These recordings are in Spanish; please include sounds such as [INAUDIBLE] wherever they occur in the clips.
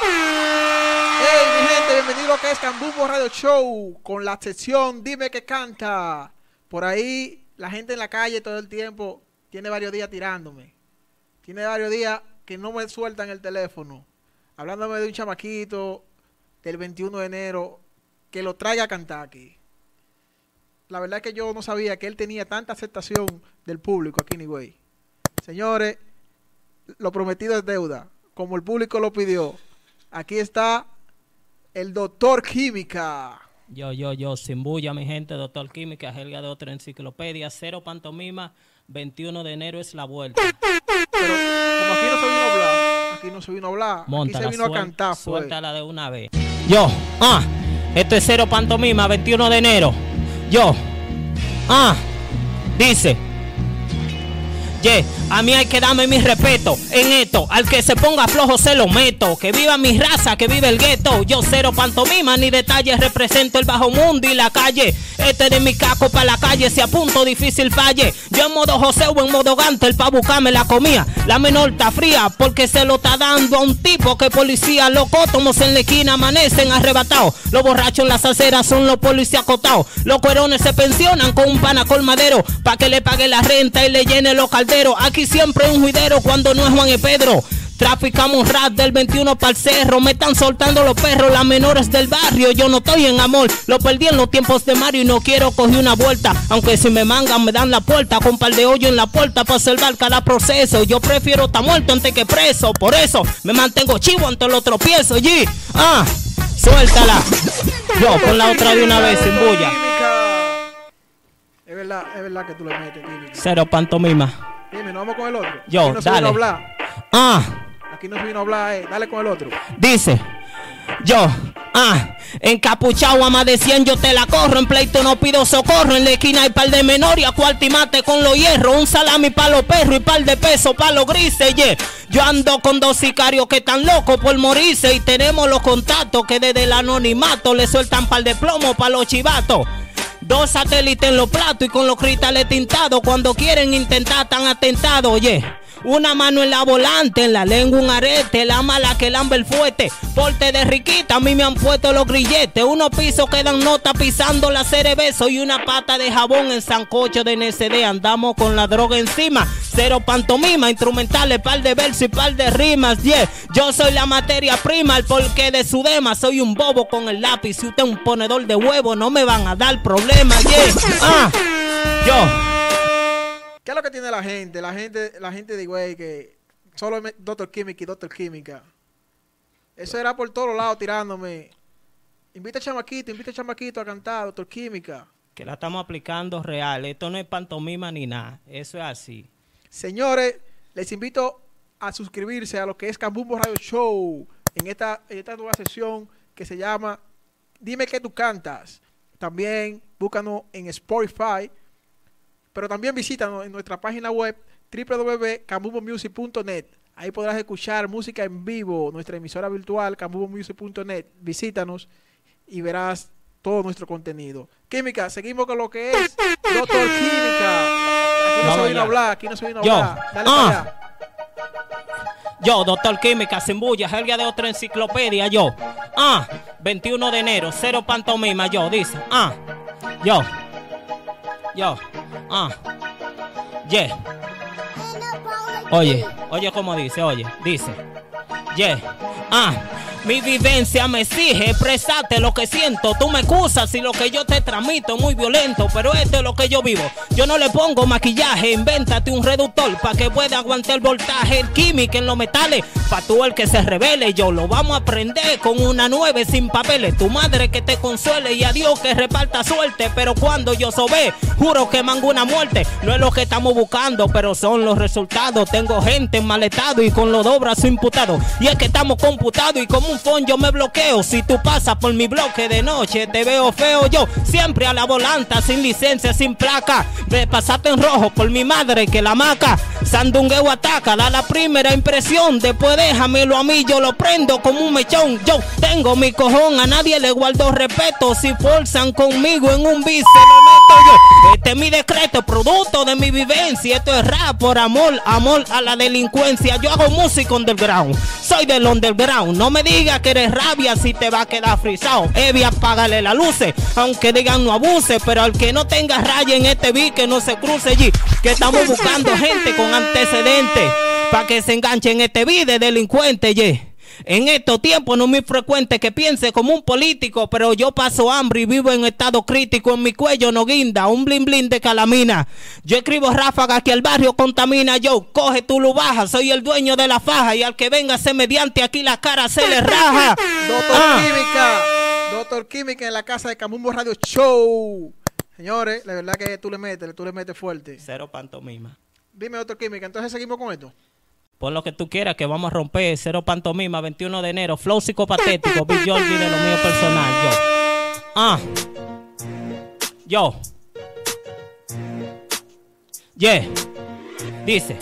Hey, mi gente, bienvenido a que es Radio Show con la sección Dime que canta. Por ahí, la gente en la calle todo el tiempo tiene varios días tirándome. Tiene varios días que no me sueltan el teléfono. Hablándome de un chamaquito del 21 de enero que lo traiga a cantar aquí. La verdad es que yo no sabía que él tenía tanta aceptación del público aquí, anyway. Señores, lo prometido es deuda. Como el público lo pidió. Aquí está el doctor Química. Yo, yo, yo, sin bulla, mi gente, doctor Química, Helga de otra enciclopedia, cero pantomima, 21 de enero es la vuelta. Pero como aquí no se vino a hablar, aquí no se vino a hablar, aquí Móntala, se vino a cantar. Fue. Suéltala de una vez. Yo, ah, esto es cero pantomima, 21 de enero. Yo, ah, dice. A mí hay que darme mi respeto en esto. Al que se ponga flojo se lo meto. Que viva mi raza, que vive el gueto. Yo cero pantomima ni detalles. Represento el bajo mundo y la calle. Este de mi caco para la calle. Si a punto difícil falle. Yo en modo José o en modo Gante. El pa' buscarme la comida. La menor está fría porque se lo está dando a un tipo que policía loco. Tomos en la esquina amanecen arrebatados. Los borrachos en las aceras son los policías acotados. Los cuerones se pensionan con un pana colmadero. Pa' que le pague la renta y le llene los calderos. Aquí siempre un juidero cuando no es Juan y Pedro. Traficamos rap del 21 para el cerro. Me están soltando los perros, las menores del barrio. Yo no estoy en amor. Lo perdí en los tiempos de Mario y no quiero coger una vuelta. Aunque si me mangan, me dan la puerta. Con par de hoyo en la puerta para salvar cada proceso. Yo prefiero estar muerto antes que preso. Por eso me mantengo chivo ante los tropiezos. G. Ah, suéltala. Yo, con la otra de una vez, sin bulla. Es verdad, es verdad que tú le metes. Cero pantomima. Dime, ¿no vamos con el otro? Yo, aquí no se dale. vino a hablar. Ah. Aquí no se vino a hablar, eh. Dale con el otro. Dice, yo, ah, encapuchado a más de 100 yo te la corro, en pleito no pido socorro, en la esquina hay par de menor y a cuartimate con los hierros, un salami pa' los perros y par de pesos pa' los grises, yeah. Yo ando con dos sicarios que están locos por morirse y tenemos los contactos que desde el anonimato le sueltan par de plomo pa' los chivatos. Dos satélites en los platos y con los cristales tintados. Cuando quieren intentar tan atentado, oye. Una mano en la volante, en la lengua un arete, la mala que lambe el fuerte. Porte de riquita, a mí me han puesto los grilletes. Unos pisos quedan nota pisando la cerebeso y una pata de jabón en sancocho de NCD. Andamos con la droga encima. Cero pantomima, instrumentales, par de versos y par de rimas. Yeah, yo soy la materia prima, el porqué de su dema. Soy un bobo con el lápiz. Si usted es un ponedor de huevo, no me van a dar problemas. Yeah, ah, yo. ¿Qué es lo que tiene la gente? La gente, la gente de güey que solo Doctor Química y Doctor Química. Eso era por todos lados tirándome. Invita a Chamaquito, invita a Chamaquito a cantar, Doctor Química. Que la estamos aplicando real. Esto no es pantomima ni nada. Eso es así. Señores, les invito a suscribirse a lo que es Cambumbo Radio Show en esta, en esta nueva sesión que se llama Dime que tú cantas. También búscanos en Spotify, pero también visítanos en nuestra página web www.cambumbomusic.net. Ahí podrás escuchar música en vivo, nuestra emisora virtual cambumbomusic.net. Visítanos y verás todo nuestro contenido. Química, seguimos con lo que es Doctor Química. Aquí no se vino a hablar, aquí no se vino a Yo. hablar. Dale Ah. para allá. Yo, doctor Química, sin bulla, Helga de otra enciclopedia, yo. Ah, 21 de enero, cero pantomima, yo, dice. Ah, yo. Yo. Ah. Yeah. Oye, oye cómo dice, oye, dice. Yeah. Ah, mi vivencia me exige expresarte lo que siento. Tú me excusas si lo que yo te transmito es muy violento, pero esto es lo que yo vivo. Yo no le pongo maquillaje, invéntate un reductor para que pueda aguantar el voltaje, el químico en los metales. Pa' tú el que se revele, yo lo vamos a aprender con una nueve sin papeles. Tu madre que te consuele y a Dios que reparta suerte. Pero cuando yo sobé, juro que mango una muerte. No es lo que estamos buscando, pero son los resultados. Tengo gente en mal estado y con los dos brazos imputados. Y es que estamos computados y como un phone yo me bloqueo. Si tú pasas por mi bloque de noche, te veo feo yo. Siempre a la volanta, sin licencia, sin placa. Me pasaste en rojo por mi madre que la maca. Sandungueo ataca, da la primera impresión. Después déjamelo a mí, yo lo prendo como un mechón. Yo tengo mi cojón, a nadie le guardo respeto. Si forzan conmigo en un bis, se lo meto yo. Este mi decreto, producto de mi vivencia. Esto es rap por amor, amor a la delincuencia. Yo hago música underground, soy del underground. No me digas que eres rabia si te va a quedar frisado. Evia, apágale la luces, aunque digan no abuse. Pero al que no tenga raya en este beat, que no se cruce allí. Que estamos buscando gente con antecedentes. Pa' que se enganche en este de delincuente, yeah. En estos tiempos no es muy frecuente que piense como un político, pero yo paso hambre y vivo en estado crítico. En mi cuello no guinda, un blin blin de calamina. Yo escribo ráfagas que el barrio contamina. Yo coge tu lo baja, soy el dueño de la faja y al que venga se mediante aquí la cara se le raja. Doctor Ah. Química, Doctor Química en la casa de Camumbo Radio Show. Señores, la verdad que tú le metes, tú le metes fuerte. Cero pantomima. Dime, Doctor Química, entonces seguimos con esto. Por lo que tú quieras, que vamos a romper. Cero pantomima, 21 de enero. Flow psicopatético. Big Georgie de lo mío personal. Yo. Ah. Yo. Yeah. Dice.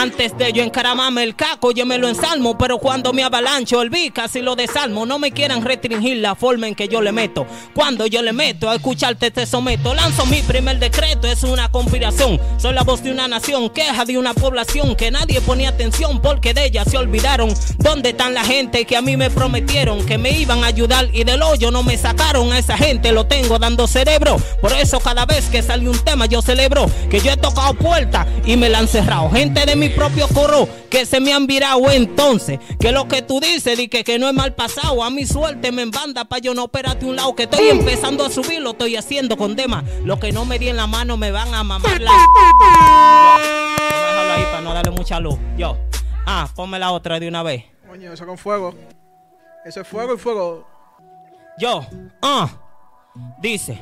Antes de yo encaramarme el caco, yo me lo ensalmo, pero cuando me avalancho el vi casi lo desalmo. No me quieran restringir la forma en que yo le meto. Cuando yo le meto a escucharte te someto. Lanzo mi primer decreto, es una conspiración. Soy la voz de una nación, queja de una población que nadie ponía atención porque de ella se olvidaron. ¿Dónde están la gente que a mí me prometieron que me iban a ayudar y del hoyo no me sacaron? A esa gente lo tengo dando cerebro. Por eso cada vez que sale un tema yo celebro que yo he tocado puertas y me la han cerrado. Gente de mi propio coro que se me han virado entonces. Que lo que tú dices, di que, que no es mal pasado. A mi suerte me embanda pa' yo no operarte un lado. Que estoy empezando a subir, lo estoy haciendo con dema. Lo que no me di en la mano me van a mamar la. [LAUGHS] Yo, déjalo ahí para no darle mucha luz. Yo. Ah, ponme la otra de una vez. Coño, eso con fuego. Eso es fuego y fuego. Yo, ah, dice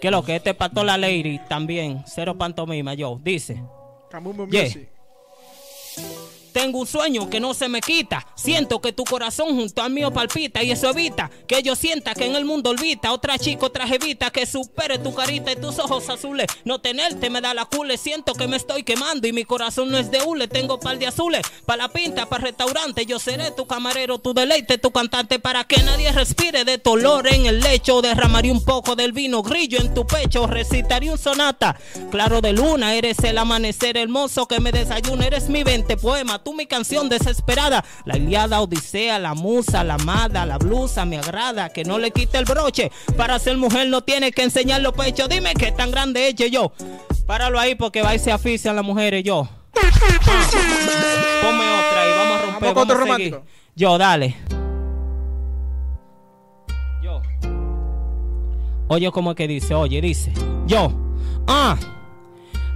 que lo que este pato la lady también, cero pantomima, yo, dice. Camumbo Yeah. Music. Thank you. Tengo un sueño que no se me quita. Siento que tu corazón junto al mío palpita y eso evita que yo sienta que en el mundo olvida otra chica, otra jevita que supere tu carita y tus ojos azules. No tenerte me da la cule. Siento que me estoy quemando y mi corazón no es de hule. Tengo par de azules para la pinta, para restaurante. Yo seré tu camarero, tu deleite, tu cantante para que nadie respire de tu olor en el lecho. Derramaré un poco del vino grillo en tu pecho. Recitaré un sonata. Claro de luna, eres el amanecer hermoso que me desayuna. Eres mi 20 poema, tú mi canción desesperada. La Iliada, Odisea, la musa, la amada, la blusa me agrada. Que no le quite el broche. Para ser mujer no tiene que enseñar los pechos. Dime que tan grande hecho yo. Páralo ahí porque va y se asfixian las mujeres yo. Ponme otra y vamos a romper. Vamos a seguir. Yo, dale. Yo. Oye, ¿cómo es que dice? Oye, dice. Yo. Ah.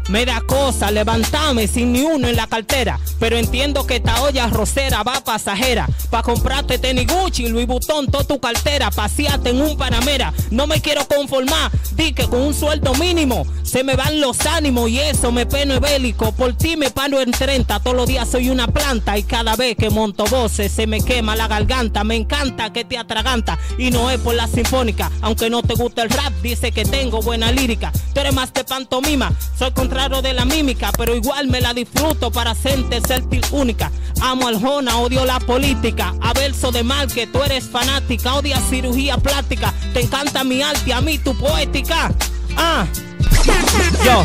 Me da cosa levantarme sin ni uno en la cartera. Pero entiendo que esta olla rosera va pasajera. Pa' comprarte tenis Gucci, Louis Vuitton, toda tu cartera. Paseate en un Panamera. No me quiero conformar. Di que con un sueldo mínimo se me van los ánimos y eso me peno bélico. Por ti me paro en 30. Todos los días soy una planta y cada vez que monto voces se me quema la garganta. Me encanta que te atraganta y no es por la sinfónica. Aunque no te gusta el rap, dice que tengo buena lírica. Tú eres más de pantomima, soy contrario de la mímica, pero igual me la disfruto para hacerte sentir única. Amo al Jona, odio la política. A verso de mal que tú eres fanática, odias cirugía plástica. Te encanta mi arte, a mí tu poética. Ah, yo.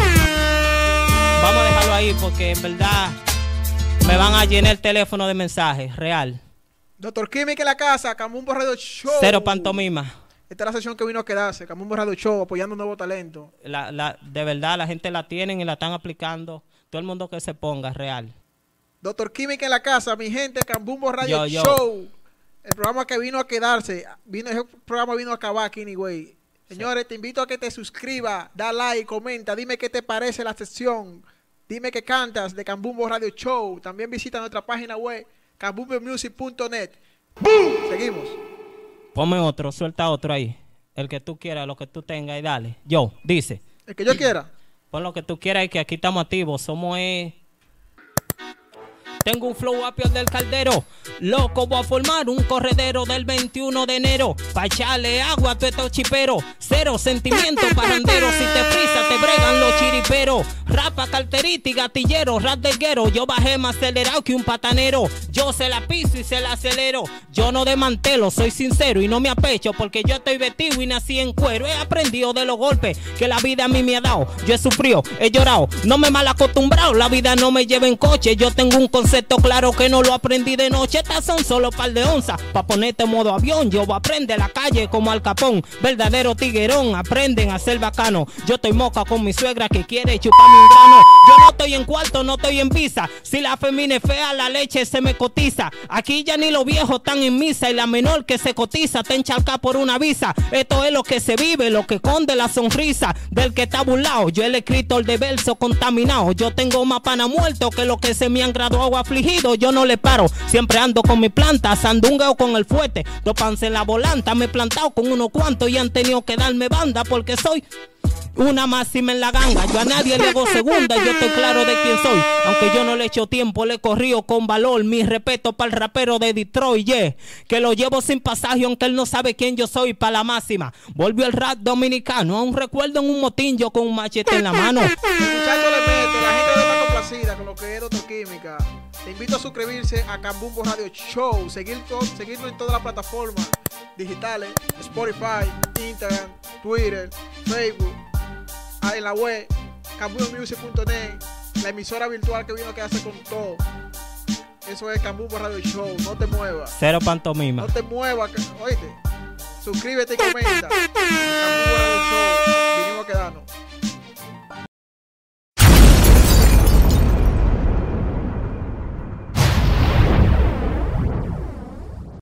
Vamos a dejarlo ahí porque en verdad me van a llenar el teléfono de mensajes, real. Doctor Química en la casa, Camumbo Radio Show. Cero pantomima. Esta es la sesión que vino a quedarse. Camumbo Radio Show, apoyando un nuevo talento. La, la, de verdad, la gente la tienen y la están aplicando. Todo el mundo que se ponga, real. Doctor Química en la casa, mi gente, Cambumbo Radio Yo, yo. Show. El programa que vino a quedarse. Vino, ese programa vino a acabar aquí, anyway. Señores, te invito a que te suscribas, da like, comenta, dime qué te parece la sesión. Dime que cantas de Cambumbo Radio Show. También visita nuestra página web, cambumbomusic.net. ¡Boom! Seguimos. Ponme otro, suelta otro ahí. El que tú quieras, lo que tú tengas y dale. Yo, dice. El que yo quiera. Pon lo que tú quieras y que aquí estamos activos. Somos eh... Tengo un flow apio del caldero. Loco, voy a formar un corredero del 21 de enero. Pa' echarle agua a tu estos chiperos. Cero sentimientos parranderos. Si te frisa, te bregan los chiriperos. Rapa, carterita y gatillero, rap del guero. Yo bajé más acelerado que un patanero. Yo se la piso y se la acelero. Yo no demantelo, soy sincero y no me apecho porque yo estoy vestido y nací en cuero. He aprendido de los golpes que la vida a mí me ha dado. Yo he sufrido, he llorado, no me mal acostumbrado. La vida no me lleva en coche. Yo tengo un concepto claro que no lo aprendí de noche. Estas son solo par de onzas. Pa' ponerte modo avión, yo aprende la calle como al capón. Verdadero tiguerón, aprenden a ser bacano. Yo estoy moca con mi suegra que quiere chuparme un grano. Yo no estoy en cuarto, no estoy en visa. Si la femina es fea, la leche se me cotiza. Aquí ya ni los viejos están en misa y la menor que se cotiza te encharca por una visa. Esto es lo que se vive, lo que conde la sonrisa del que está burlado. Yo el escritor de verso contaminado. Yo tengo más pana muerto que lo que se me han graduado afligido. Yo no le paro, siempre ando con mi planta, sandunga o con el fuete. Dos pances en la volanta, me he plantado con unos cuantos y han tenido que darme banda porque soy una máxima en la ganga. Yo a nadie le hago segunda, yo estoy claro de quién soy. Aunque yo no le echo tiempo, le he corrido con valor. Mi respeto para el rapero de Detroit, yeah. Que lo llevo sin pasaje, aunque él no sabe quién yo soy, para la máxima. Volvió el rap dominicano, aún recuerdo en un motín yo con un machete en la mano. Con lo que es Doctor Química. Te invito a suscribirse a Cambumbo Radio Show, seguir to- seguirnos en todas las plataformas digitales, Spotify, Instagram, Twitter, Facebook, en la web, cambumbomusic.net, la emisora virtual que vino a quedarse con todo. Eso es Cambumbo Radio Show, no te muevas. Cero pantomima. No te muevas, que- oíste. Suscríbete y comenta. Cambumbo Radio Show.